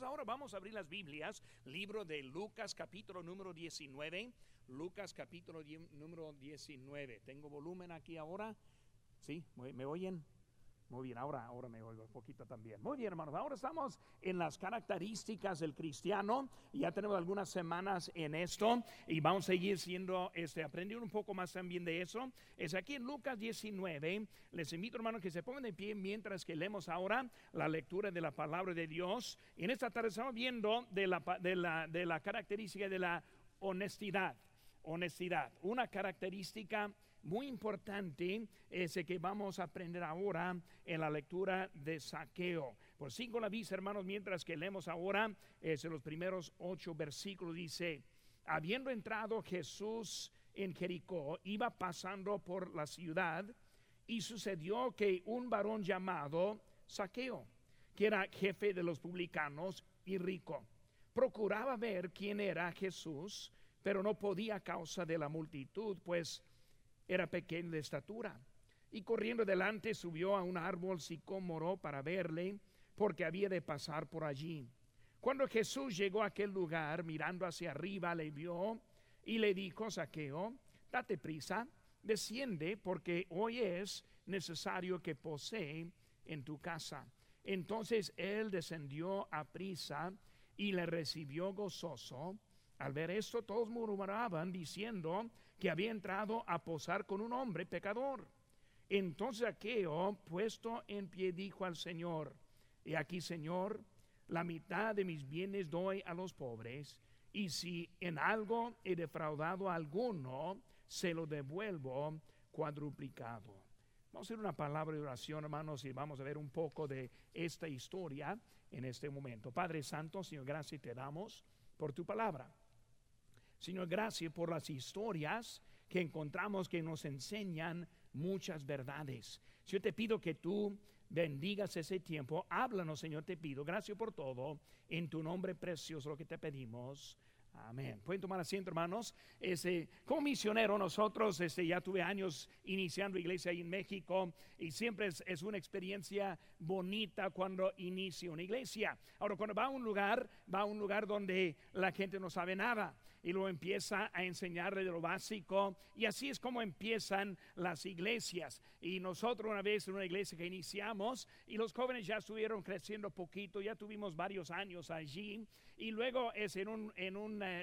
Ahora vamos a abrir las Biblias, libro de Lucas capítulo número 19, Lucas capítulo número 19. Tengo volumen aquí ahora. ¿Sí? ¿Me oyen? Muy bien, ahora, ahora me oigo un poquito también. Muy bien, hermanos. Ahora estamos en las características del cristiano. Ya tenemos algunas semanas en esto y vamos a seguir siendo, este, aprendiendo un poco más también de eso. Es aquí en Lucas 19. Les invito, hermanos, que se pongan de pie mientras que leemos ahora la lectura de la palabra de Dios. Y en esta tarde estamos viendo de la, de la, de la característica de la honestidad. Honestidad, una característica muy importante ese que vamos a aprender ahora en la lectura de saqueo. Por cinco la vista, hermanos, mientras que leemos ahora es los primeros ocho versículos, dice, habiendo entrado Jesús en Jericó, iba pasando por la ciudad y sucedió que un varón llamado Saqueo, que era jefe de los publicanos y rico, procuraba ver quién era Jesús, pero no podía a causa de la multitud, pues era pequeño de estatura. Y corriendo delante subió a un árbol sicómoro para verle, porque había de pasar por allí. Cuando Jesús llegó a aquel lugar, mirando hacia arriba, le vio y le dijo, Saqueo, date prisa, desciende, porque hoy es necesario que posee en tu casa. Entonces él descendió a prisa y le recibió gozoso. Al ver esto, todos murmuraban diciendo que había entrado a posar con un hombre pecador. Entonces Aqueo, puesto en pie, dijo al Señor, He aquí, Señor, la mitad de mis bienes doy a los pobres, y si en algo he defraudado a alguno, se lo devuelvo cuadruplicado. Vamos a hacer una palabra de oración, hermanos, y vamos a ver un poco de esta historia en este momento. Padre Santo, Señor, gracias te damos por tu palabra. Señor, gracias por las historias que encontramos que nos enseñan muchas verdades. Yo te pido que tú bendigas ese tiempo. Háblanos, Señor, te pido. Gracias por todo. En tu nombre precioso lo que te pedimos. Amén. Pueden tomar asiento, hermanos. Ese, como misionero, nosotros este, ya tuve años iniciando iglesia ahí en México y siempre es, una experiencia bonita cuando inicia una iglesia. Ahora, cuando va a un lugar, va a un lugar donde la gente no sabe nada y luego empieza a enseñarle de lo básico y así es como empiezan las iglesias. Y nosotros una vez en una iglesia que iniciamos y los jóvenes ya estuvieron creciendo poquito, ya tuvimos varios años allí y luego es en, un, en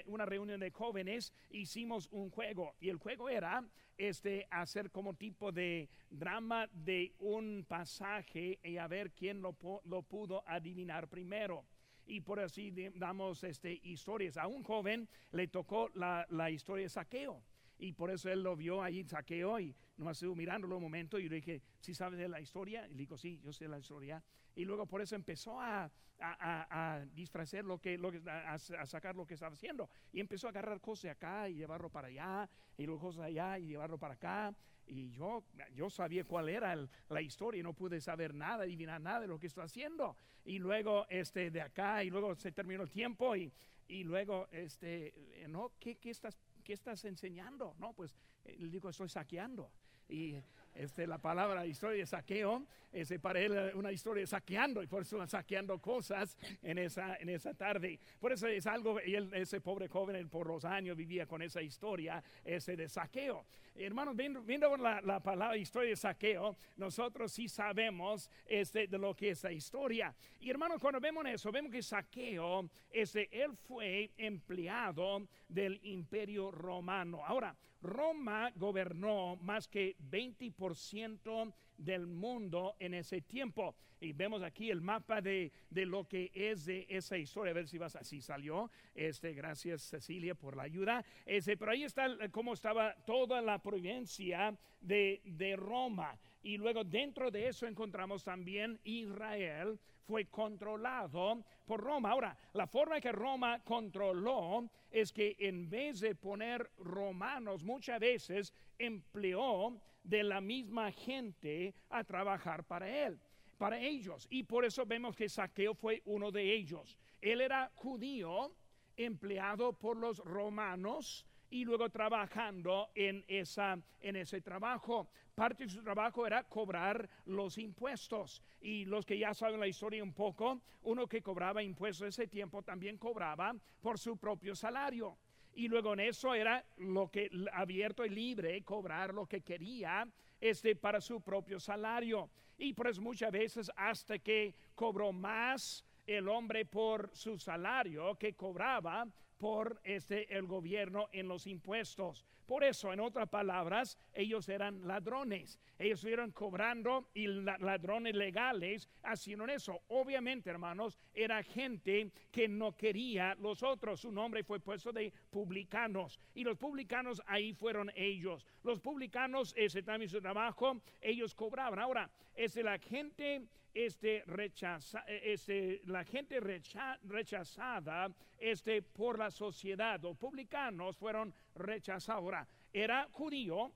una, reunión de jóvenes hicimos un juego y el juego era este hacer como tipo de drama de un pasaje y a ver quién lo, lo pudo adivinar primero y por así damos este, historias. A un joven le tocó la, la historia de saqueo y por eso él lo vio ahí saqueo y nomás estuvo mirándolo un momento y le dije, ¿sí sabes de la historia? Y le dijo, sí, yo sé la historia. Y luego por eso empezó a, a, a, disfrazar lo que, lo que a, sacar lo que estaba haciendo. Y empezó a agarrar cosas de acá y llevarlo para allá, y luego cosas allá y llevarlo para acá. Y yo, yo sabía cuál era la historia y no pude saber nada, adivinar nada de lo que está haciendo. Y luego este, de acá, y luego se terminó el tiempo y, y luego, este, no, ¿qué, qué, estás, ¿qué estás enseñando? No, pues eh, le digo, estoy saqueando. Y este, la palabra historia de saqueo es para él una historia de saqueando y por eso saqueando cosas en esa, en esa tarde. Por eso es algo, y ese pobre joven por los años vivía con esa historia ese de saqueo. Hermanos, viendo, viendo la, la, palabra historia de saqueo, nosotros sí sabemos este, de lo que es la historia. Y hermanos, cuando vemos eso, vemos que saqueo, ese, él fue empleado del imperio romano. Ahora, Roma gobernó más que 20% del mundo en ese tiempo. Y vemos aquí el mapa de, lo que es de esa historia. A ver si vas así salió. Este, gracias Cecilia por la ayuda. Ese, pero ahí está cómo estaba toda la provincia de, de Roma. Y luego dentro de eso encontramos también Israel fue controlado por Roma. Ahora, la forma que Roma controló es que en vez de poner romanos, muchas veces empleó de la misma gente a trabajar para él, para ellos. Y por eso vemos que Saqueo fue uno de ellos. Él era judío, empleado por los romanos y luego trabajando en, esa, en ese trabajo. Parte de su trabajo era cobrar los impuestos. Y los que ya saben la historia un poco, uno que cobraba impuestos ese tiempo también cobraba por su propio salario. Y luego en eso era lo que abierto y libre, cobrar lo que quería este, para su propio salario. Y pues muchas veces hasta que cobró más el hombre por su salario que cobraba por este el gobierno en los impuestos. Por eso, en otras palabras, ellos eran ladrones. Ellos estuvieron cobrando y ladrones legales haciendo eso. Obviamente, hermanos, era gente que no quería los otros. Su nombre fue puesto de publicanos. Y los publicanos ahí fueron ellos. Los publicanos, ese también su trabajo, ellos cobraban. Ahora, es la gente este, rechaza, este, la gente rechazada este, por la sociedad. Los publicanos fueron rechazados. Ahora, era judío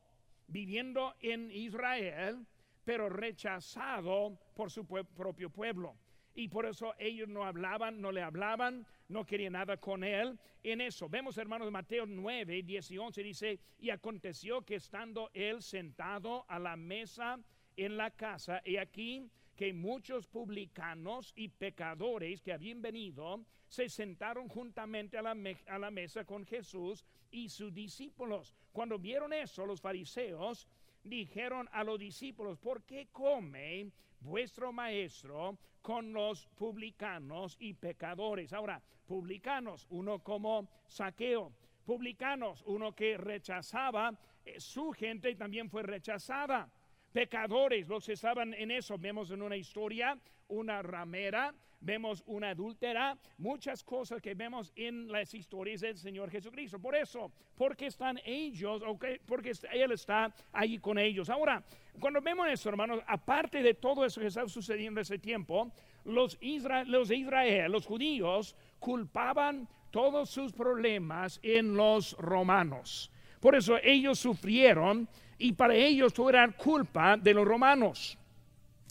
viviendo en Israel, pero rechazado por su propio pueblo. Y por eso ellos no hablaban, no le hablaban, no querían nada con él. En eso, vemos hermanos Mateo 9, 10 y 11, dice, y aconteció que estando él sentado a la mesa en la casa, y aquí que muchos publicanos y pecadores que habían venido se sentaron juntamente a la, a la mesa con Jesús y sus discípulos. Cuando vieron eso, los fariseos dijeron a los discípulos, ¿por qué come vuestro maestro con los publicanos y pecadores? Ahora, publicanos, uno como saqueo, publicanos, uno que rechazaba, eh, su gente también fue rechazada pecadores, los que estaban en eso. Vemos en una historia una ramera, vemos una adúltera, muchas cosas que vemos en las historias del Señor Jesucristo. Por eso, porque están ellos, okay, porque Él está allí con ellos. Ahora, cuando vemos eso, hermanos, aparte de todo eso que está sucediendo en ese tiempo, los, los de Israel, los judíos, culpaban todos sus problemas en los romanos. Por eso ellos sufrieron y para ellos todo era culpa de los romanos.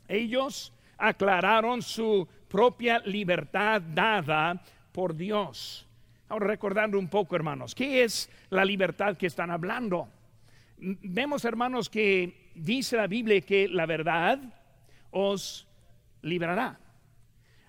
Ellos aclararon su propia libertad dada por Dios. Ahora recordando un poco, hermanos, ¿qué es la libertad que están hablando? Vemos, hermanos, que dice la Biblia que la verdad os librará.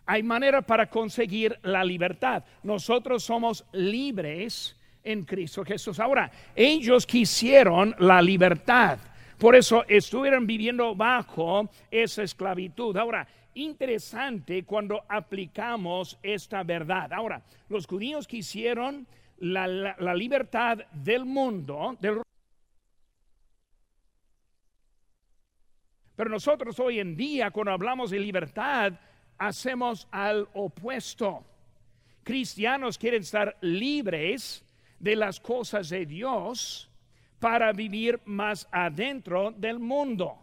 Hay manera para conseguir la libertad.Nosotros somos libres en Cristo Jesús. Ahora, ellos quisieron la libertad. Por eso estuvieron viviendo bajo esa esclavitud. Ahora, interesante cuando aplicamos esta verdad. Ahora, los judíos quisieron la, la, libertad del mundo, pero nosotros hoy en día, cuando hablamos de libertad, hacemos al opuesto. Cristianos quieren estar libres de las cosas de Dios para vivir más adentro del mundo.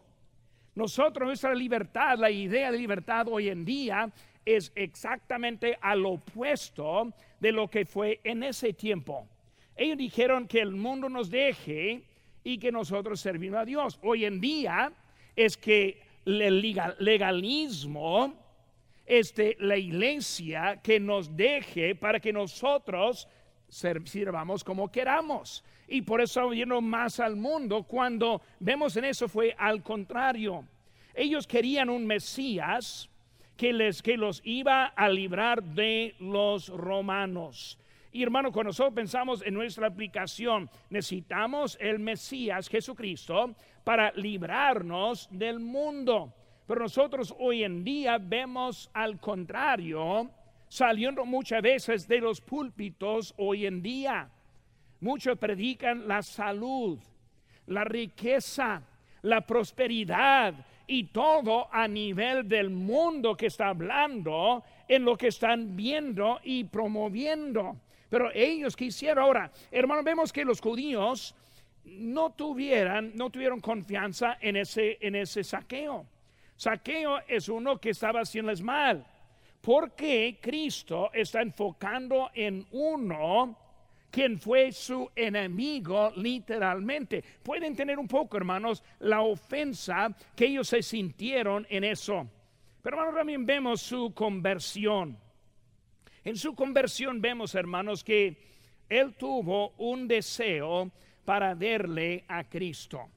Nosotros, nuestra libertad, la idea de libertad hoy en día es exactamente al opuesto de lo que fue en ese tiempo. Ellos dijeron que el mundo nos deje y que nosotros servimos a Dios. Hoy en día es que el legalismo, este, la iglesia que nos deje para que nosotros sirvamos como queramos. Y por eso yendo más al mundo. Cuando vemos en eso fue al contrario. Ellos querían un Mesías que, les, que los iba a librar de los romanos. Y hermano, cuando nosotros pensamos en nuestra aplicación, necesitamos el Mesías Jesucristo para librarnos del mundo. Pero nosotros hoy en día vemos al contrario saliendo muchas veces de los púlpitos hoy en día. Muchos predican la salud, la riqueza, la prosperidad y todo a nivel del mundo que está hablando en lo que están viendo y promoviendo. Pero ellos quisieron ahora, hermano, vemos que los judíos no tuvieran, no tuvieron confianza en ese, en ese saqueo. Saqueo es uno que estaba haciéndoles mal porque Cristo está enfocando en uno quien fue su enemigo literalmente. Pueden tener un poco, hermanos, la ofensa que ellos se sintieron en eso. Pero hermanos, también vemos su conversión. En su conversión vemos, hermanos, que él tuvo un deseo para verle a Cristo.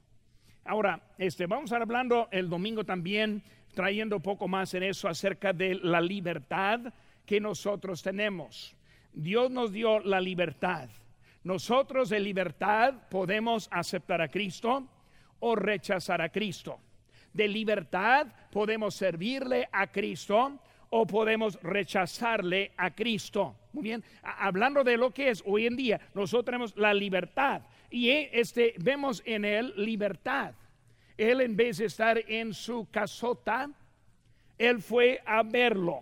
Ahora, este, vamos a estar hablando el domingo también, trayendo un poco más en eso acerca de la libertad que nosotros tenemos. Dios nos dio la libertad. Nosotros de libertad podemos aceptar a Cristo o rechazar a Cristo. De libertad podemos servirle a Cristo o podemos rechazarle a Cristo. Muy bien, hablando de lo que es hoy en día, nosotros tenemos la libertad y eh, este, vemos en él libertad. Él en vez de estar en su casota, él fue a verlo.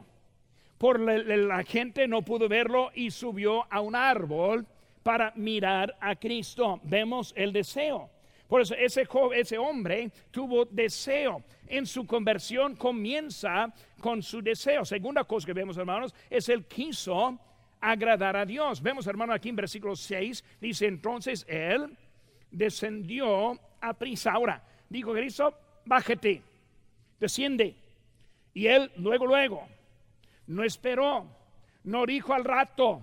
Por la, gente no pudo verlo y subió a un árbol para mirar a Cristo. Vemos el deseo. Por eso ese, ese hombre tuvo deseo. En su conversión comienza con su deseo. Segunda cosa que vemos, hermanos, es el quiso agradar a Dios. Vemos, hermano, aquí en versículo 6, dice entonces él descendió a prisa. Ahora, dijo Cristo, bájate, desciende. Y él luego, luego, no esperó, no dijo al rato,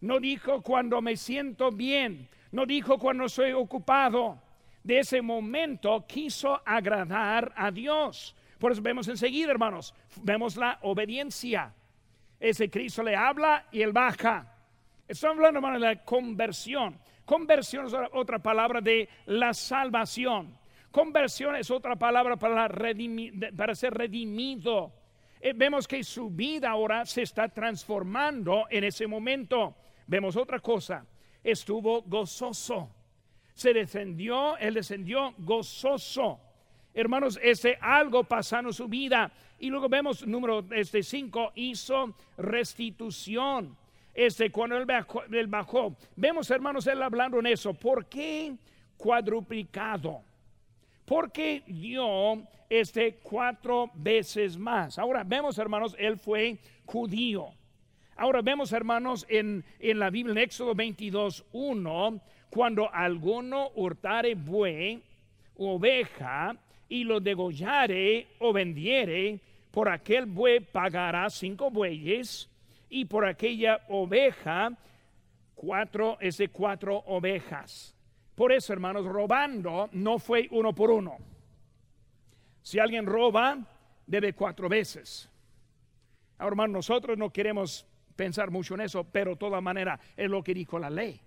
no dijo cuando me siento bien, no dijo cuando soy ocupado. De ese momento quiso agradar a Dios. Por eso vemos enseguida, hermanos, vemos la obediencia. Ese Cristo le habla y él baja. Estamos hablando, hermano, de la conversión. Conversión es otra palabra de la salvación. Conversión es otra palabra para, ser redimido. Eh, vemos que su vida ahora se está transformando en ese momento. Vemos otra cosa. Estuvo gozoso. Se descendió, él descendió gozoso. Hermanos, ese algo pasando su vida. Y luego vemos número este 5, hizo restitución. Este, cuando él bajó, él bajó, vemos hermanos él hablando en eso. ¿Por qué cuadruplicado? Porque dio este cuatro veces más. Ahora vemos hermanos, él fue judío. Ahora vemos hermanos en, en la Biblia en Éxodo 22, 1, cuando alguno hurtare buey, oveja, y lo degollare o vendiere, por aquel buey pagará cinco bueyes y por aquella oveja cuatro es de cuatro ovejas. Por eso, hermanos, robando no fue uno por uno. Si alguien roba, debe cuatro veces. Ahora, hermanos, nosotros no queremos pensar mucho en eso, pero de todas maneras es lo que dijo la ley.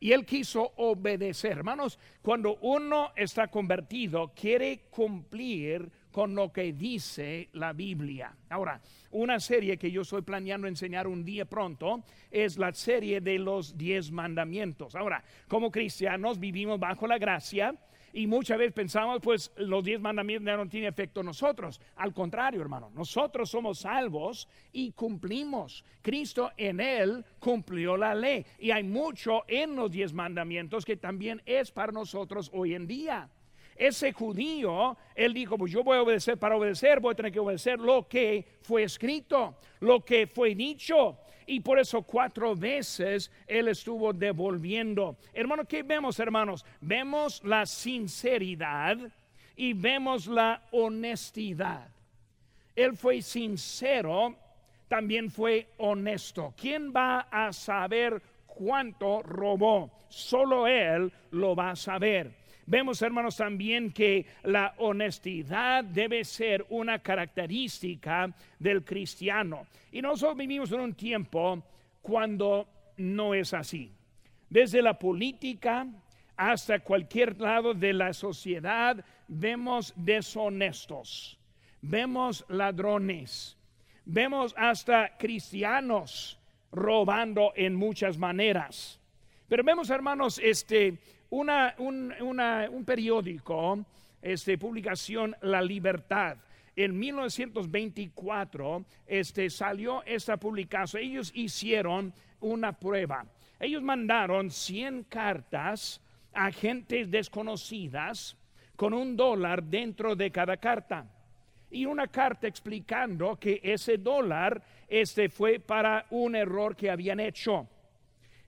Y él quiso obedecer. Hermanos, cuando uno está convertido, quiere cumplir con lo que dice la Biblia. Ahora, una serie que yo estoy planeando enseñar un día pronto es la serie de los diez mandamientos. Ahora, como cristianos vivimos bajo la gracia y muchas veces pensamos, pues los diez mandamientos no tienen efecto en nosotros. Al contrario, hermano, nosotros somos salvos y cumplimos. Cristo en él cumplió la ley. Y hay mucho en los diez mandamientos que también es para nosotros hoy en día. Ese judío, él dijo, pues yo voy a obedecer para obedecer, voy a tener que obedecer lo que fue escrito, lo que fue dicho y por eso cuatro veces él estuvo devolviendo. Hermano, ¿qué vemos, hermanos? Vemos la sinceridad y vemos la honestidad. Él fue sincero, también fue honesto. ¿Quién va a saber cuánto robó? Solo él lo va a saber. Vemos, hermanos, también que la honestidad debe ser una característica del cristiano. Y nosotros vivimos en un tiempo cuando no es así. Desde la política hasta cualquier lado de la sociedad vemos deshonestos, vemos ladrones, vemos hasta cristianos robando en muchas maneras. Pero vemos, hermanos, este una, un, periódico, este, publicación La Libertad. En 1924 este, salió esta publicación. Ellos hicieron una prueba. Ellos mandaron 100 cartas a gentes desconocidas con un dólar dentro de cada carta. Y una carta explicando que ese dólar este, fue para un error que habían hecho.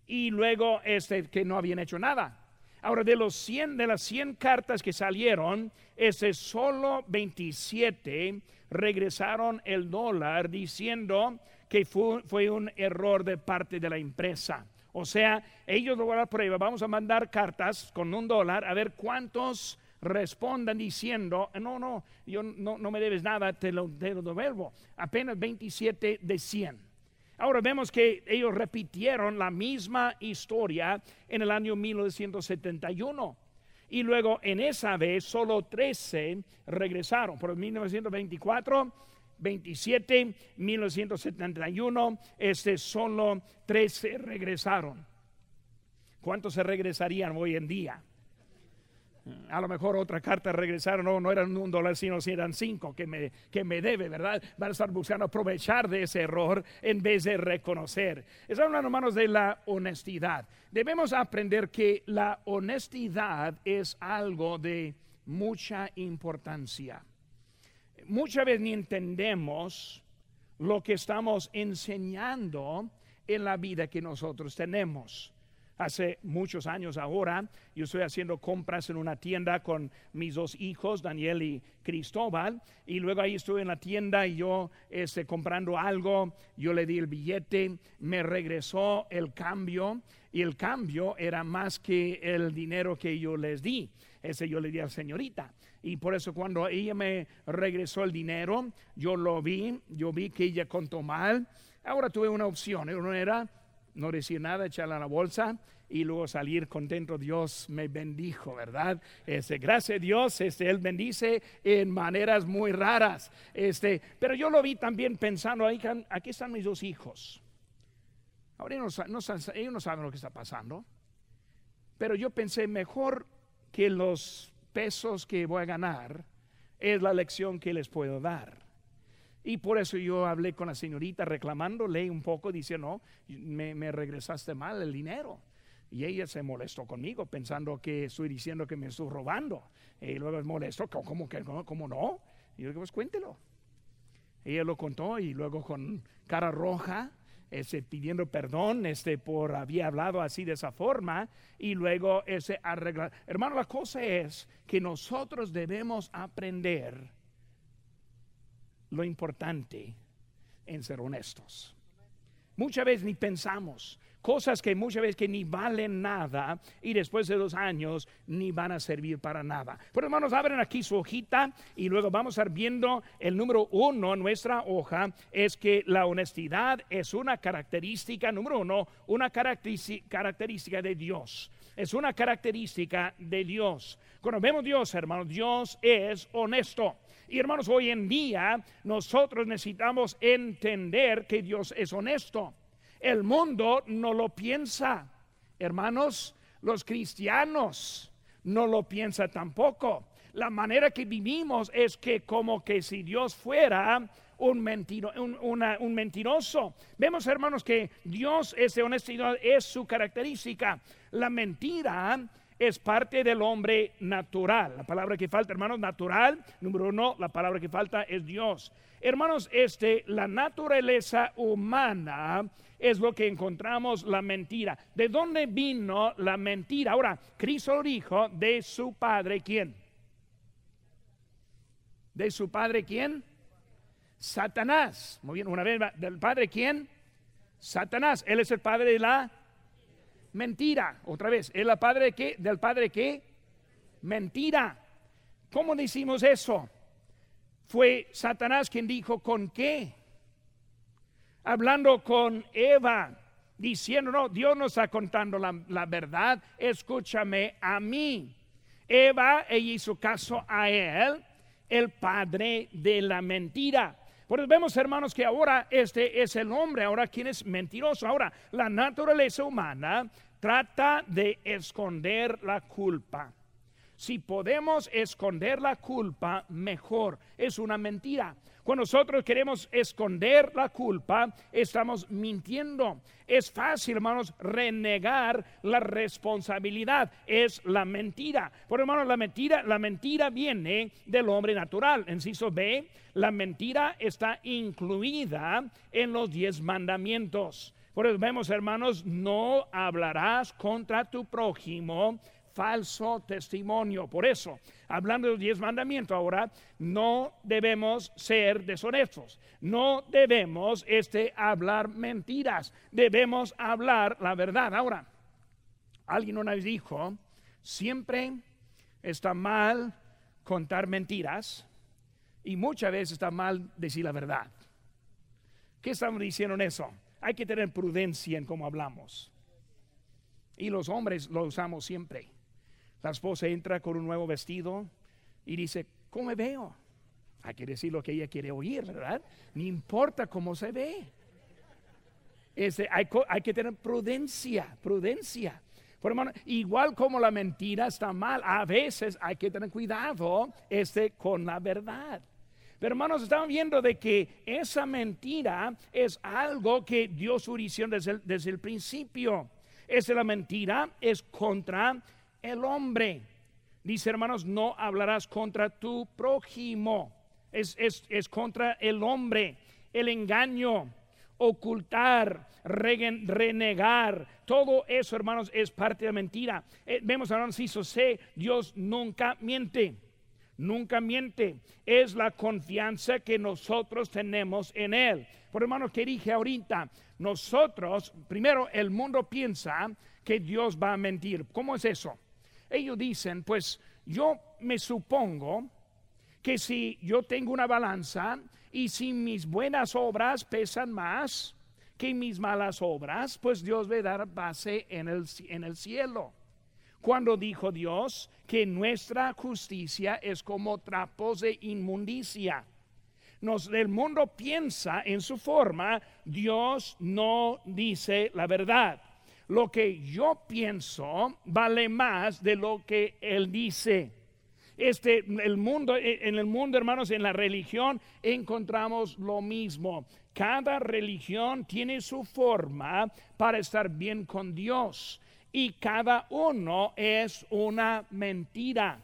Y luego este, que no habían hecho nada. Ahora, de, los 100, de las 100 cartas que salieron, ese solo 27 regresaron el dólar diciendo que fue, fue un error de parte de la empresa. O sea, ellos lo van a prueba. Vamos a mandar cartas con un dólar a ver cuántos respondan diciendo, no, no, yo no, no me debes nada, te lo, te lo devuelvo. Apenas 27 de 100. Ahora vemos que ellos repitieron la misma historia en el año 1971. Y luego en esa vez solo 13 regresaron. Por 1924, 27, 1971, este solo 13 regresaron. ¿Cuántos se regresarían hoy en día? A lo mejor otra carta regresaron, no, no eran un dólar, sino si eran cinco que me, que me debe, ¿verdad? Van a estar buscando aprovechar de ese error en vez de reconocer. Están hablando, hermanos, de la honestidad. Debemos aprender que la honestidad es algo de mucha importancia. Muchas veces ni entendemos lo que estamos enseñando en la vida que nosotros tenemos hace muchos años ahora. Yo estoy haciendo compras en una tienda con mis dos hijos, Daniel y Cristóbal, y luego ahí estuve en la tienda y yo este, comprando algo, yo le di el billete, me regresó el cambio y el cambio era más que el dinero que yo les di. Ese yo le di a la señorita. Y por eso cuando ella me regresó el dinero, yo lo vi, yo vi que ella contó mal. Ahora tuve una opción, uno era no decir nada, echarla a la bolsa y luego salir contento. Dios me bendijo, ¿verdad? Este, gracias a Dios, este, Él bendice en maneras muy raras. Este, pero yo lo vi también pensando, ahí, aquí están mis dos hijos. Ahora ellos no, ellos no saben lo que está pasando. Pero yo pensé, mejor que los pesos que voy a ganar es la lección que les puedo dar. Y por eso yo hablé con la señorita reclamándole un poco, diciendo, no, me, regresaste mal el dinero. Y ella se molestó conmigo pensando que estoy diciendo que me estoy robando. Y luego es molesto, ¿cómo, que, cómo, no? Y yo digo, pues cuéntelo. Ella lo contó y luego con cara roja, ese, pidiendo perdón este, por había hablado así de esa forma y luego ese arreglar. Hermano, la cosa es que nosotros debemos aprender lo importante en ser honestos. Muchas veces ni pensamos cosas que muchas veces que ni valen nada y después de dos años ni van a servir para nada. Pero hermanos, abren aquí su hojita y luego vamos a estar viendo el número uno en nuestra hoja es que la honestidad es una característica, número uno, una característica de Dios. Es una característica de Dios. Cuando vemos Dios, hermanos, Dios es honesto. Y hermanos, hoy en día nosotros necesitamos entender que Dios es honesto. El mundo no lo piensa. Hermanos, los cristianos no lo piensa tampoco. La manera que vivimos es que como que si Dios fuera un, un, mentiroso. Vemos, hermanos, que Dios es de honestidad, es su característica. La mentira es parte del hombre natural. La palabra que falta, hermanos, natural. Número uno, la palabra que falta es Dios. Hermanos, este, la naturaleza humana es lo que encontramos la mentira. ¿De dónde vino la mentira? Ahora, Cristo dijo de su padre, ¿quién? ¿De su padre quién? Satanás. Muy bien, una vez, ¿del padre quién? Satanás. Él es el padre de la Mentira. Otra vez, ¿es la padre qué? ¿Del padre qué? Mentira. ¿Cómo decimos eso? Fue Satanás quien dijo con qué. Hablando con Eva, diciendo, no, Dios no está contando la, la verdad, escúchame a mí. Eva, ella hizo caso a él, el padre de la mentira. Por eso vemos, hermanos, que ahora este es el hombre, ahora quien es mentiroso. Ahora, la naturaleza humana trata de esconder la culpa. Si podemos esconder la culpa, mejor. Es una mentira. Cuando nosotros queremos esconder la culpa, estamos mintiendo. Es fácil, hermanos, renegar la responsabilidad. Es la mentira. Por hermanos, la mentira, la mentira viene del hombre natural. Enciso B, la mentira está incluida en los diez mandamientos. Por eso vemos, hermanos, no hablarás contra tu prójimo falso testimonio. Por eso, hablando de los diez mandamientos ahora, no debemos ser deshonestos. No debemos este, hablar mentiras. Debemos hablar la verdad. Ahora, alguien una vez dijo, siempre está mal contar mentiras y muchas veces está mal decir la verdad. ¿Qué estamos diciendo en eso? Hay que tener prudencia en cómo hablamos. Y los hombres lo usamos siempre. La esposa entra con un nuevo vestido y dice, ¿cómo me veo? Hay que decir lo que ella quiere oír, ¿verdad? No importa cómo se ve. Hay, que tener prudencia, prudencia. Por hermano, igual como la mentira está mal, a veces hay que tener cuidado este, con la verdad. Pero hermanos, estamos viendo de que esa mentira es algo que Dios inició desde desde el principio. Es la mentira, es contra el hombre. Dice, hermanos, no hablarás contra tu prójimo. Es, es, contra el hombre. El engaño, ocultar, renegar. Todo eso, hermanos, es parte de mentira. Eh, vemos, hermanos, si sé, Dios nunca miente. Nunca miente. Es la confianza que nosotros tenemos en Él. Por hermanos, que dije ahorita, nosotros, primero, el mundo piensa que Dios va a mentir. ¿Cómo es eso? Ellos dicen, pues yo me supongo que si yo tengo una balanza y si mis buenas obras pesan más que mis malas obras, pues Dios va a dar base en el, en el cielo. Cuando dijo Dios que nuestra justicia es como trapos de inmundicia. Nos, el mundo piensa en su forma, Dios no dice la verdad lo que yo pienso vale más de lo que él dice. Este, el mundo, en el mundo, hermanos, en la religión encontramos lo mismo. Cada religión tiene su forma para estar bien con Dios y cada uno es una mentira.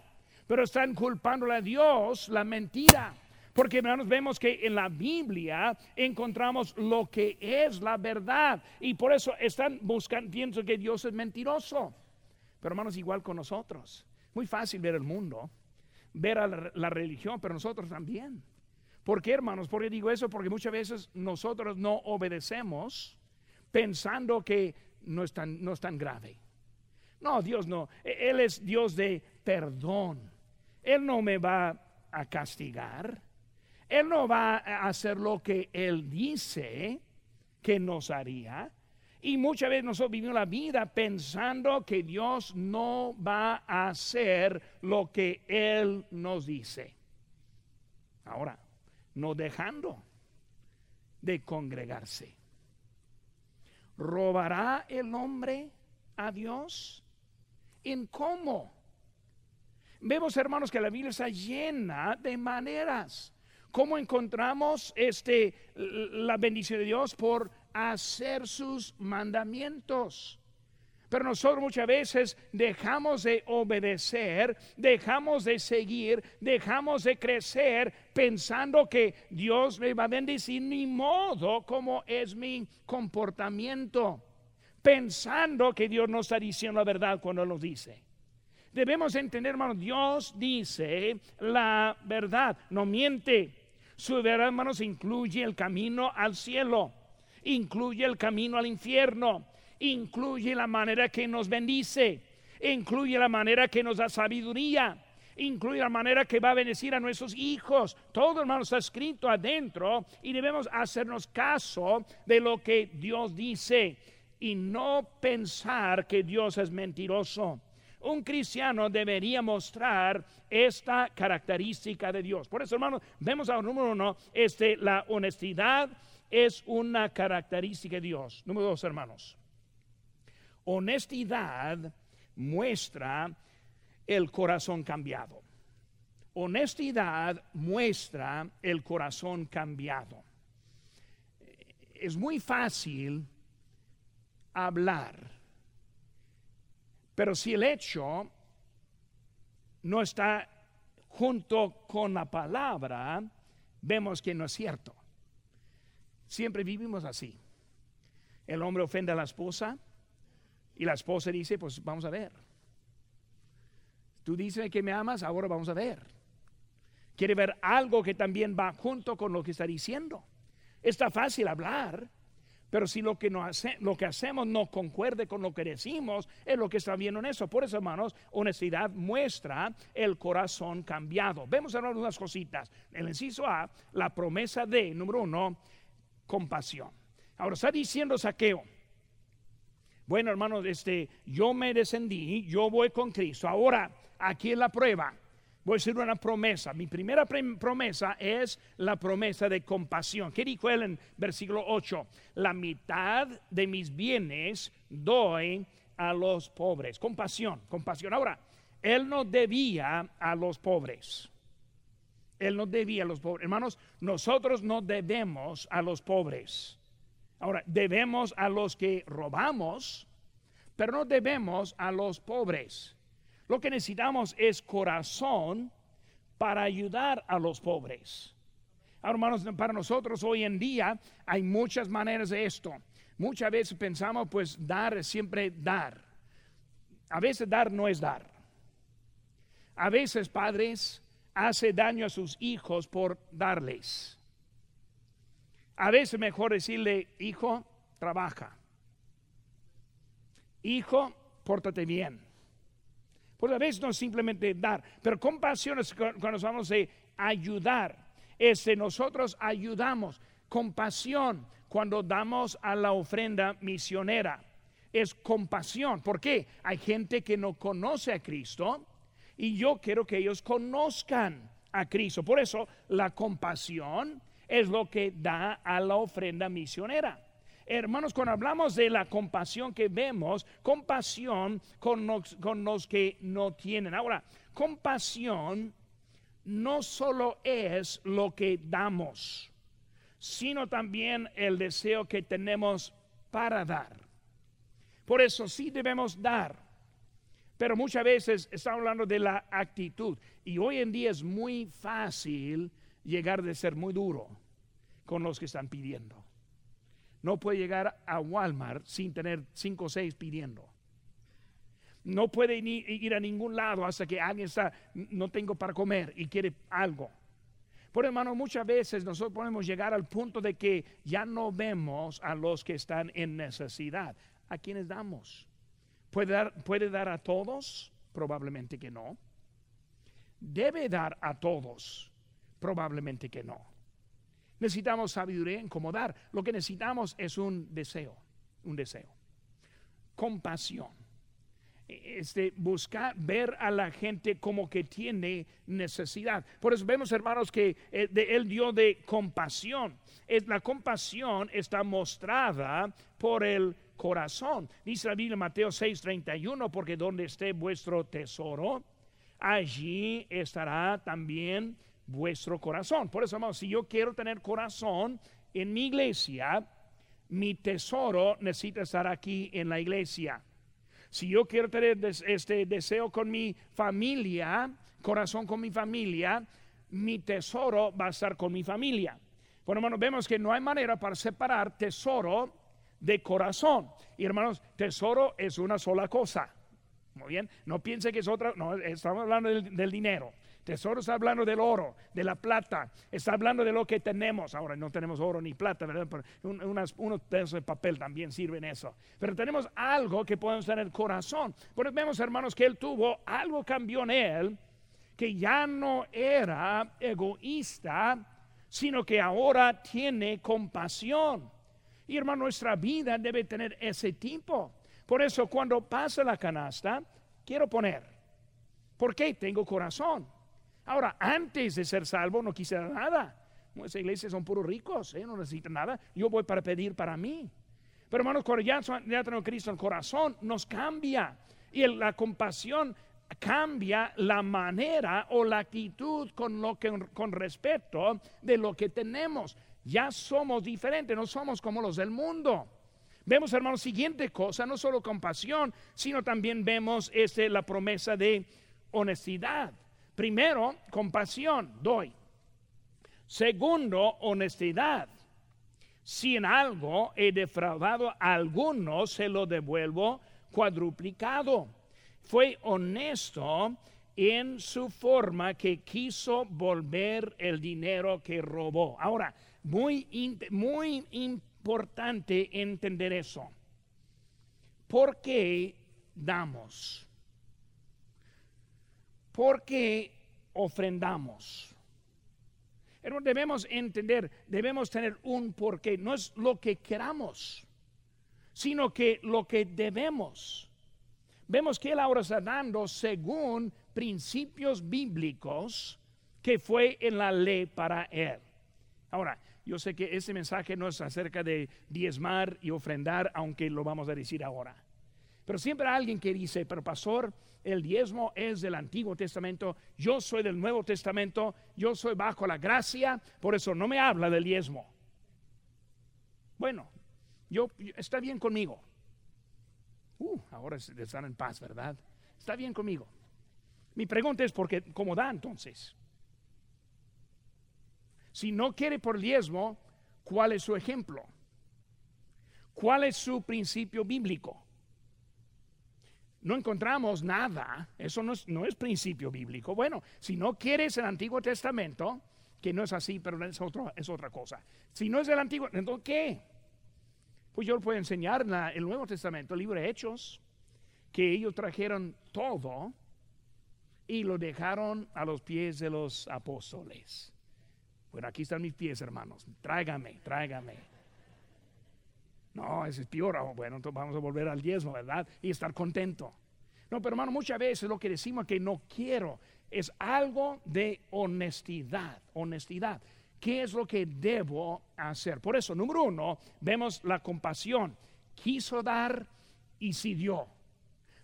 Pero están culpándole a Dios la mentira. Porque hermanos, vemos que en la Biblia encontramos lo que es la verdad. Y por eso están buscando, pienso que Dios es mentiroso. Pero hermanos, igual con nosotros. Muy fácil ver el mundo, ver a la, religión, pero nosotros también. ¿Por qué, hermanos? ¿Por qué digo eso? Porque muchas veces nosotros no obedecemos pensando que no es tan, no es tan grave. No, Dios no. E, Él es Dios de perdón. Él no me va a castigar. Él no va a hacer lo que Él dice que nos haría. Y muchas veces nosotros vivimos la vida pensando que Dios no va a hacer lo que Él nos dice. Ahora, no dejando de congregarse. ¿Robará el hombre a Dios? ¿En cómo? Vemos, hermanos, que la Biblia está llena de maneras ¿Cómo encontramos este, la bendición de Dios? Por hacer sus mandamientos. Pero nosotros muchas veces dejamos de obedecer, dejamos de seguir, dejamos de crecer pensando que Dios me va a bendecir ni modo como es mi comportamiento. Pensando que Dios no está diciendo la verdad cuando lo dice. Debemos entender, hermano, Dios dice la verdad, no miente. Su verdad, hermanos, incluye el camino al cielo, incluye el camino al infierno, incluye la manera que nos bendice, incluye la manera que nos da sabiduría, incluye la manera que va a bendecir a nuestros hijos. Todo, hermano, está escrito adentro y debemos hacernos caso de lo que Dios dice y no pensar que Dios es mentiroso un cristiano debería mostrar esta característica de Dios. Por eso, hermanos, vemos al número uno, este, la honestidad es una característica de Dios. Número dos, hermanos. Honestidad muestra el corazón cambiado. Honestidad muestra el corazón cambiado. Es muy fácil hablar pero si el hecho no está junto con la palabra, vemos que no es cierto. Siempre vivimos así. El hombre ofende a la esposa y la esposa dice, pues vamos a ver. Tú dices que me amas, ahora vamos a ver. Quiere ver algo que también va junto con lo que está diciendo. Está fácil hablar, pero si lo que, no hace, lo que hacemos no concuerde con lo que decimos, es lo que está viendo en eso. Por eso, hermanos, honestidad muestra el corazón cambiado. Vemos ahora unas cositas. El inciso A, la promesa de, número uno, compasión. Ahora está diciendo saqueo. Bueno, hermanos, este, yo me descendí, yo voy con Cristo. Ahora, aquí es la prueba voy a decir una promesa. Mi primera promesa es la promesa de compasión. ¿Qué dijo él en versículo 8? La mitad de mis bienes doy a los pobres. Compasión, compasión. Ahora, él no debía a los pobres. Él no debía a los pobres. Hermanos, nosotros no debemos a los pobres. Ahora, debemos a los que robamos, pero no debemos a los pobres. Lo que necesitamos es corazón para ayudar a los pobres. hermanos, para nosotros hoy en día hay muchas maneras de esto. Muchas veces pensamos, pues dar es siempre dar. A veces dar no es dar. A veces padres hace daño a sus hijos por darles. A veces mejor decirle, hijo, trabaja. Hijo, pórtate bien. Por a veces no es simplemente dar, pero compasión es cuando nos vamos a ayudar. Este, nosotros ayudamos. Compasión cuando damos a la ofrenda misionera. Es compasión. ¿Por qué? Hay gente que no conoce a Cristo y yo quiero que ellos conozcan a Cristo. Por eso la compasión es lo que da a la ofrenda misionera. Hermanos, cuando hablamos de la compasión que vemos, compasión con los, con los que no tienen. Ahora, compasión no solo es lo que damos, sino también el deseo que tenemos para dar. Por eso sí debemos dar, pero muchas veces estamos hablando de la actitud y hoy en día es muy fácil llegar de ser muy duro con los que están pidiendo no puede llegar a Walmart sin tener cinco o seis pidiendo. No puede ir a ningún lado hasta que alguien está, no tengo para comer y quiere algo. Por hermano, muchas veces nosotros podemos llegar al punto de que ya no vemos a los que están en necesidad. ¿A quienes damos? ¿Puede dar, ¿Puede dar a todos? Probablemente que no. ¿Debe dar a todos? Probablemente que no. Necesitamos sabiduría en. Lo que necesitamos es un deseo, un deseo. Compasión. Este, buscar ver a la gente como que tiene necesidad. Por eso vemos, hermanos, que eh, él dio de compasión. la compasión está mostrada por el corazón. Dice la Biblia Mateo 6:31, porque donde esté vuestro tesoro, allí estará también vuestro corazón. Por eso, hermanos, si yo quiero tener corazón en mi iglesia, mi tesoro necesita estar aquí en la iglesia. Si yo quiero tener este deseo con mi familia, corazón con mi familia, mi tesoro va a estar con mi familia. Bueno, hermanos, vemos que no hay manera para separar tesoro de corazón. Y hermanos, tesoro es una sola cosa. Muy bien, no piense que es otra, no, estamos hablando del dinero. Tesoro está hablando del oro, de la plata, está hablando de lo que tenemos. Ahora no tenemos oro ni plata, ¿verdad? Pero unos pesos de papel también sirven eso. Pero tenemos algo que podemos tener en el corazón. Vemos, hermanos, que él tuvo, algo cambió en él, que ya no era egoísta, sino que ahora tiene compasión. Y hermano, nuestra vida debe tener ese tipo. Por eso cuando pasa la canasta, quiero poner, ¿por qué? Tengo corazón. Ahora, antes de ser salvo no quisiera nada. Esa iglesia son puros ricos, ¿eh? no necesitan nada. Yo voy para pedir para mí. Pero hermanos, cuando ya, tenemos Cristo en el corazón, nos cambia. Y la compasión cambia la manera o la actitud con lo que con respecto de lo que tenemos. Ya somos diferentes, no somos como los del mundo. Vemos, hermanos, siguiente cosa, no solo compasión, sino también vemos este, la promesa de honestidad. Primero, compasión, doy. Segundo, honestidad. Si en algo he defraudado a alguno, se lo devuelvo cuadruplicado. Fue honesto en su forma que quiso volver el dinero que robó. Ahora, muy, muy importante entender eso. ¿Por qué damos? ¿Por qué ofrendamos? Pero debemos entender, debemos tener un porqué. No es lo que queramos, sino que lo que debemos. Vemos que él ahora está dando según principios bíblicos que fue en la ley para él. Ahora, yo sé que ese mensaje no es acerca de diezmar y ofrendar, aunque lo vamos a decir ahora. Pero siempre hay alguien que dice, pero pastor, el diezmo es del Antiguo Testamento, yo soy del Nuevo Testamento, yo soy bajo la gracia, por eso no me habla del diezmo. Bueno, yo, está bien conmigo. Uh, ahora están en paz, ¿verdad? Está bien conmigo. Mi pregunta es, ¿por qué, ¿cómo da entonces? Si no quiere por diezmo, ¿cuál es su ejemplo? ¿Cuál es su principio bíblico? No encontramos nada, eso no es, principio bíblico. Bueno, si no quieres el Antiguo Testamento, que no es así, pero es, otro, es otra cosa. Si no es el Antiguo, entonces ¿qué? Pues yo le puedo enseñar en el Nuevo Testamento, el libro de Hechos, que ellos trajeron todo y lo dejaron a los pies de los apóstoles. Bueno, aquí están mis pies, hermanos. Tráigame, tráigame. No, ese es peor. Bueno, entonces vamos a volver al diezmo, ¿verdad? Y estar contento. No, pero hermano, muchas veces lo que decimos que no quiero es algo de honestidad. Honestidad. ¿Qué es lo que debo hacer? Por eso, número uno, vemos la compasión. Quiso dar y sí dio.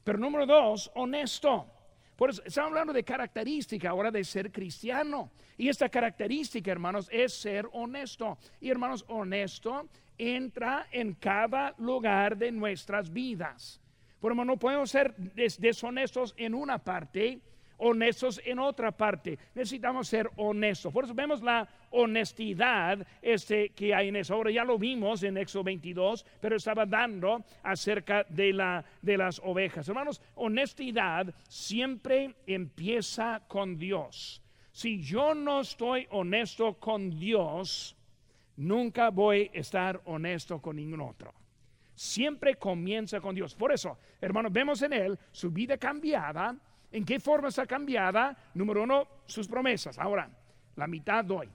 Pero número dos, honesto. Por eso estamos hablando de característica ahora de ser cristiano. Y esta característica, hermanos, es ser honesto. Y hermanos, honesto entra en cada lugar de nuestras vidas. Por eso no podemos ser deshonestos en una parte honestos en otra parte. Necesitamos ser honestos. Por eso vemos la honestidad este, que hay en eso. Ahora ya lo vimos en Éxodo 22, pero estaba dando acerca de, la, de las ovejas. Hermanos, honestidad siempre empieza con Dios. Si yo no estoy honesto con Dios, nunca voy a estar honesto con ningún otro. Siempre comienza con Dios. Por eso, hermanos, vemos en él su vida cambiada ¿En qué forma está cambiada? Número uno, sus promesas. Ahora, la mitad doy.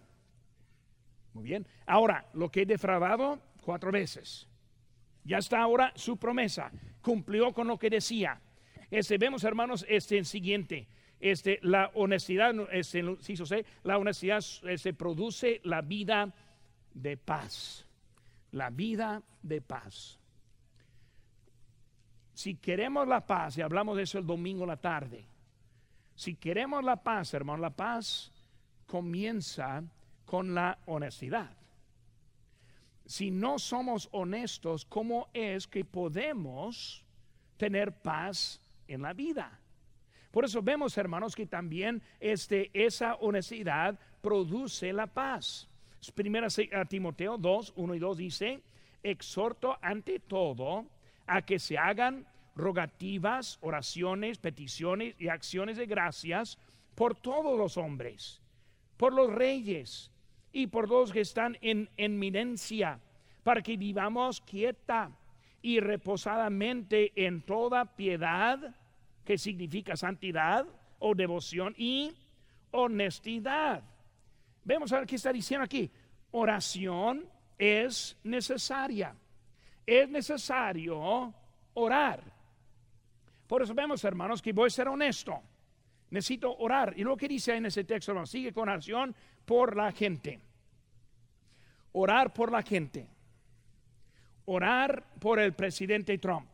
Muy bien. Ahora, lo que he defraudado, cuatro veces. Ya está ahora su promesa. Cumplió con lo que decía. Este, vemos, hermanos, este el siguiente. Este, la honestidad, este, la honestidad se este, produce la vida de paz. La vida de paz. Si queremos la paz, y hablamos de eso el domingo la tarde, si queremos la paz, hermano, la paz comienza con la honestidad. Si no somos honestos, ¿cómo es que podemos tener paz en la vida? Por eso vemos, hermanos, que también este, esa honestidad produce la paz. Primera a Timoteo 2, 1 y 2 dice, exhorto ante todo a que se hagan rogativas, oraciones, peticiones y acciones de gracias por todos los hombres, por los reyes y por los que están en eminencia, para que vivamos quieta y reposadamente en toda piedad, que significa santidad o devoción y honestidad. Vemos a ver qué está diciendo aquí. Oración es necesaria. Es necesario orar. Por eso vemos, hermanos, que voy a ser honesto. Necesito orar. Y lo que dice en ese texto, hermano, sigue con oración por la gente. Orar por la gente. Orar por el presidente Trump.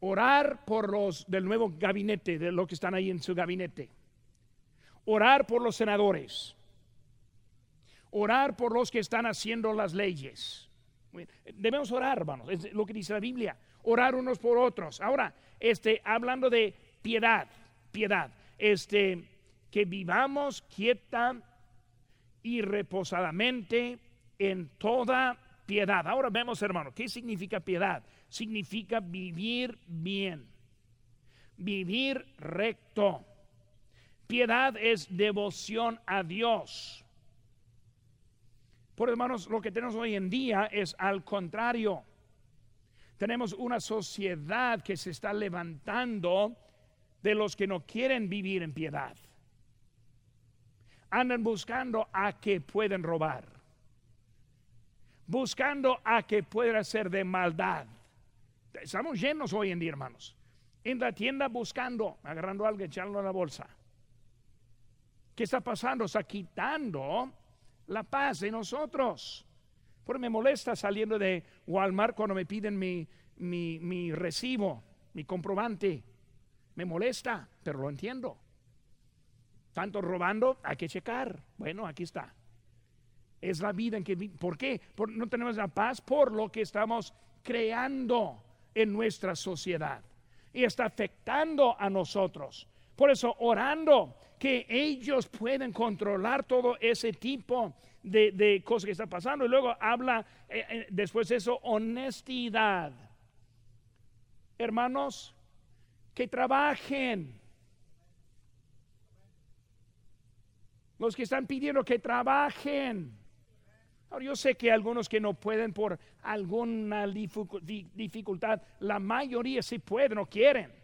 Orar por los del nuevo gabinete, de los que están ahí en su gabinete. Orar por los senadores. Orar por los que están haciendo las leyes Debemos orar, hermanos, es lo que dice la Biblia, orar unos por otros. Ahora, este, hablando de piedad, piedad, este, que vivamos quieta y reposadamente en toda piedad. Ahora vemos, hermano, ¿qué significa piedad? Significa vivir bien. vivir recto. Piedad es devoción a Dios. Por hermanos, lo que tenemos hoy en día es al contrario. Tenemos una sociedad que se está levantando de los que no quieren vivir en piedad. Andan buscando a que pueden robar. Buscando a que puedan hacer de maldad. Estamos llenos hoy en día, hermanos. En la tienda buscando, agarrando algo, echándolo en la bolsa. ¿Qué está pasando? Está quitando la paz de nosotros. Porque me molesta saliendo de Walmart cuando me piden mi, mi, mi recibo, mi comprobante. Me molesta, pero lo entiendo. Tanto robando, hay que checar. Bueno, aquí está. Es la vida en que... ¿Por qué? no tenemos la paz por lo que estamos creando en nuestra sociedad. Y está afectando a nosotros. Por eso, orando que ellos pueden controlar todo ese tipo de, cosas que está pasando. Y luego habla eh, eh, después de eso, honestidad. Hermanos, que trabajen. Los que están pidiendo que trabajen. Ahora yo sé que algunos que no pueden por alguna dificultad, la mayoría sí pueden o quieren.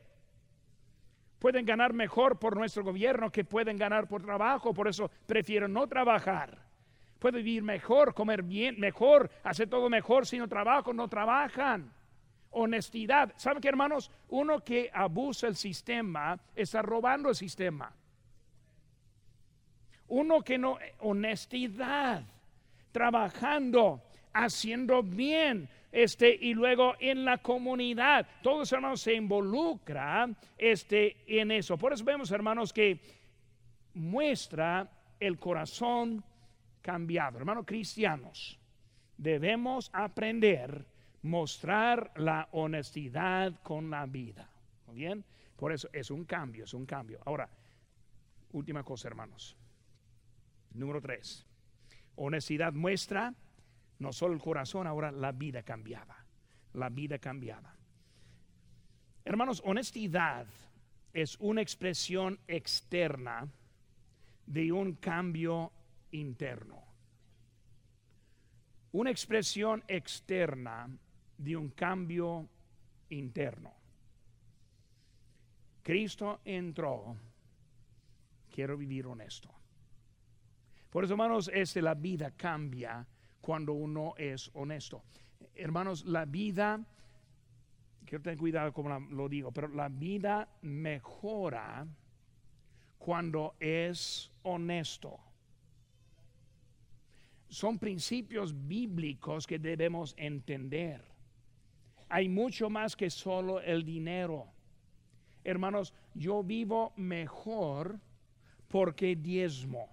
Pueden ganar mejor por nuestro gobierno que pueden ganar por trabajo, por eso prefieren no trabajar. Pueden vivir mejor, comer bien, mejor, hacer todo mejor si no trabajan, no trabajan honestidad. ¿Saben qué, hermanos? Uno que abusa el sistema está robando el sistema. Uno que no, honestidad, trabajando, haciendo bien, este, y luego en la comunidad. Todos hermanos se involucra este, en eso. Por eso vemos, hermanos, que muestra el corazón cambiado. Hermanos cristianos, debemos aprender mostrar la honestidad con la vida. ¿Bien? Por eso es un cambio, es un cambio. Ahora, última cosa, hermanos. Número tres. Honestidad muestra no solo el corazón, ahora la vida cambiada. La vida cambiada. Hermanos, honestidad es una expresión externa de un cambio interno. Una expresión externa de un cambio interno. Cristo entró, quiero vivir honesto. Por eso, hermanos, este, la vida cambia cuando uno es honesto. Hermanos, la vida, quiero tener cuidado como lo digo, pero la vida mejora cuando es honesto son principios bíblicos que debemos entender hay mucho más que solo el dinero. Hermanos, yo vivo mejor porque diezmo.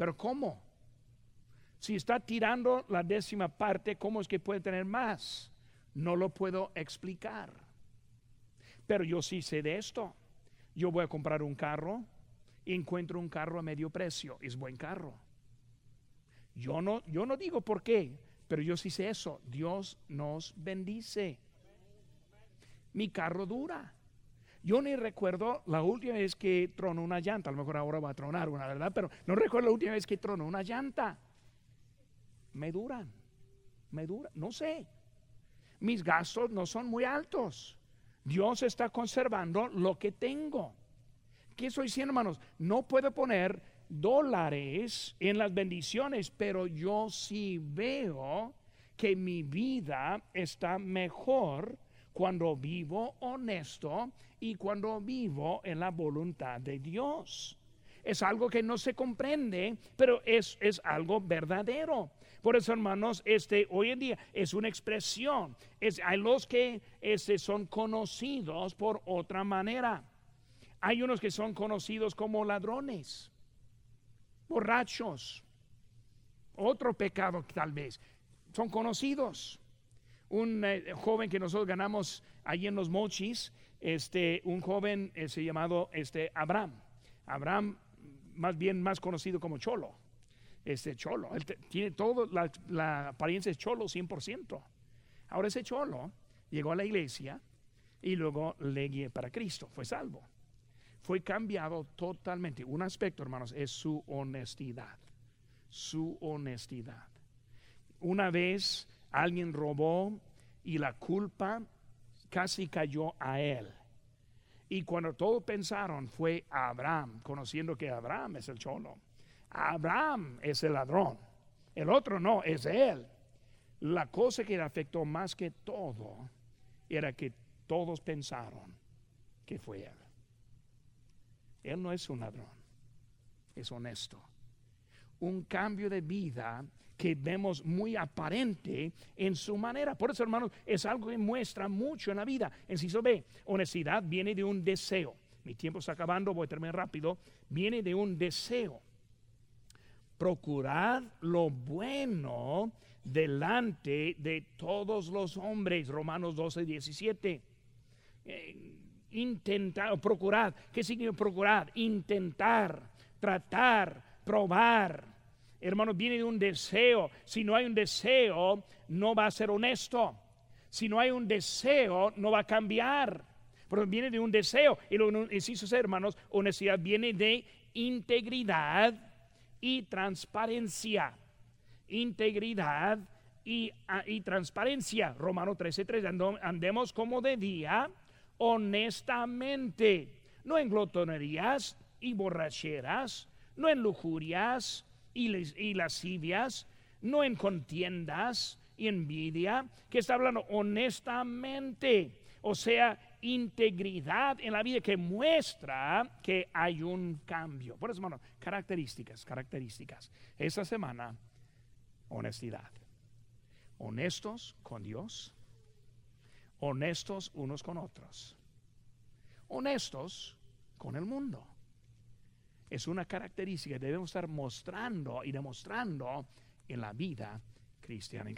Pero ¿cómo? Si está tirando la décima parte, ¿cómo es que puede tener más? No lo puedo explicar. Pero yo sí sé de esto. Yo voy a comprar un carro encuentro un carro a medio precio. Es buen carro. Yo no, yo no digo por qué. Pero yo sí sé eso. Dios nos bendice. Mi carro dura. Yo ni recuerdo la última vez que tronó una llanta. A lo mejor ahora va a tronar una, ¿verdad? Pero no recuerdo la última vez que tronó una llanta. Me duran. Me duran. No sé. Mis gastos no son muy altos. Dios está conservando lo que tengo. ¿Qué estoy diciendo, hermanos? No puedo poner dólares en las bendiciones, pero yo sí veo que mi vida está mejor cuando vivo honesto y cuando vivo en la voluntad de Dios. Es algo que no se comprende, pero es, es algo verdadero. Por eso, hermanos, este hoy en día es una expresión. Es, hay los que este, son conocidos por otra manera. Hay unos que son conocidos como ladrones borrachos. Otro pecado tal vez. Son conocidos. Un eh, joven que nosotros ganamos allí en los mochis, este, un joven ese llamado este, Abraham. Abraham, más bien más conocido como Cholo. Este Cholo, él tiene todo, la, la apariencia es Cholo 100%. Ahora ese Cholo llegó a la iglesia y luego le guié para Cristo, fue salvo. Fue cambiado totalmente. Un aspecto, hermanos, es su honestidad. Su honestidad. Una vez alguien robó y la culpa casi cayó a él. Y cuando todos pensaron fue Abraham, conociendo que Abraham es el cholo. Abraham es el ladrón. El otro no, es él. La cosa que le afectó más que todo era que todos pensaron que fue él. Él no es un ladrón, es honesto. Un cambio de vida que vemos muy aparente en su manera. Por eso, hermanos, es algo que muestra mucho en la vida. En Ciso B, honestidad viene de un deseo. Mi tiempo está acabando, voy a terminar rápido. Viene de un deseo. Procurad lo bueno delante de todos los hombres. Romanos 12, 17. Eh, intentar, procurar. ¿Qué significa procurar? Intentar, tratar, probar. Hermanos, viene de un deseo. Si no hay un deseo, no va a ser honesto. Si no hay un deseo, no va a cambiar. Pero viene de un deseo. Y lo insisto, hermanos, honestidad viene de integridad y transparencia. Integridad y, ah, y transparencia. Romano 13:3. Andemos como de día honestamente, no en glotonerías y borracheras, no en lujurias y, lascivias, no en contiendas y envidia, que está hablando honestamente, o sea, integridad en la vida que muestra que hay un cambio. Por eso, hermano, características, características. Esta semana, honestidad. Honestos con Dios, honestos unos con otros, honestos con el mundo. Es una característica que debemos estar mostrando y demostrando en la vida cristiana.